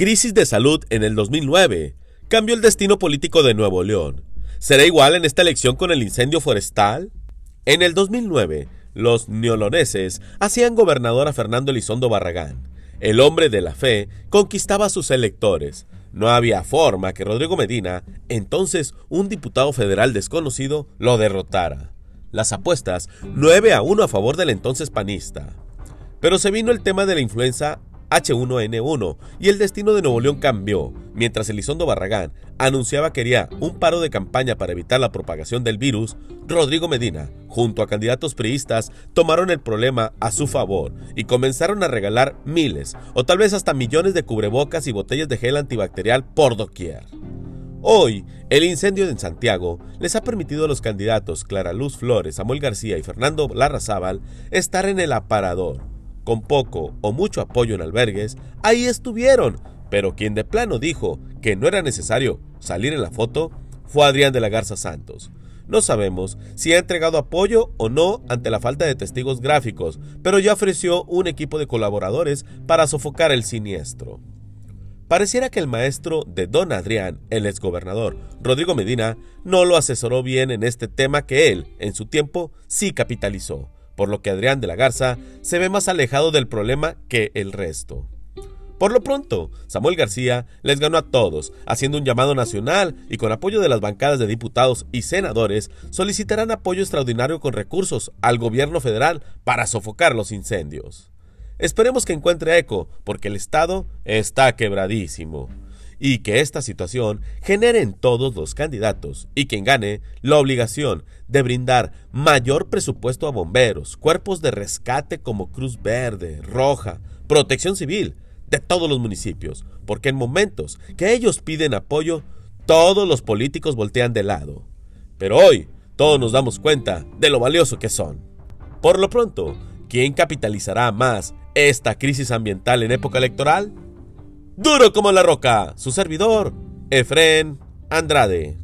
Crisis de salud en el 2009 cambió el destino político de Nuevo León. ¿Será igual en esta elección con el incendio forestal? En el 2009, los neoloneses hacían gobernador a Fernando Elizondo Barragán. El hombre de la fe conquistaba a sus electores. No había forma que Rodrigo Medina, entonces un diputado federal desconocido, lo derrotara. Las apuestas 9 a 1 a favor del entonces panista. Pero se vino el tema de la influenza H1N1 y el destino de Nuevo León cambió, mientras Elizondo Barragán anunciaba que haría un paro de campaña para evitar la propagación del virus, Rodrigo Medina, junto a candidatos priistas, tomaron el problema a su favor y comenzaron a regalar miles o tal vez hasta millones de cubrebocas y botellas de gel antibacterial por doquier. Hoy, el incendio en Santiago les ha permitido a los candidatos Clara Luz Flores, Samuel García y Fernando Larrazábal estar en el aparador, con poco o mucho apoyo en albergues, ahí estuvieron, pero quien de plano dijo que no era necesario salir en la foto fue Adrián de la Garza Santos. No sabemos si ha entregado apoyo o no ante la falta de testigos gráficos, pero ya ofreció un equipo de colaboradores para sofocar el siniestro. Pareciera que el maestro de don Adrián, el exgobernador Rodrigo Medina, no lo asesoró bien en este tema que él, en su tiempo, sí capitalizó por lo que Adrián de la Garza se ve más alejado del problema que el resto. Por lo pronto, Samuel García les ganó a todos, haciendo un llamado nacional y con apoyo de las bancadas de diputados y senadores, solicitarán apoyo extraordinario con recursos al gobierno federal para sofocar los incendios. Esperemos que encuentre eco, porque el Estado está quebradísimo y que esta situación genere en todos los candidatos y quien gane la obligación de brindar mayor presupuesto a bomberos, cuerpos de rescate como Cruz Verde, Roja, Protección Civil de todos los municipios, porque en momentos que ellos piden apoyo, todos los políticos voltean de lado. Pero hoy todos nos damos cuenta de lo valioso que son. Por lo pronto, ¿quién capitalizará más esta crisis ambiental en época electoral? Duro como la roca, su servidor, Efren Andrade.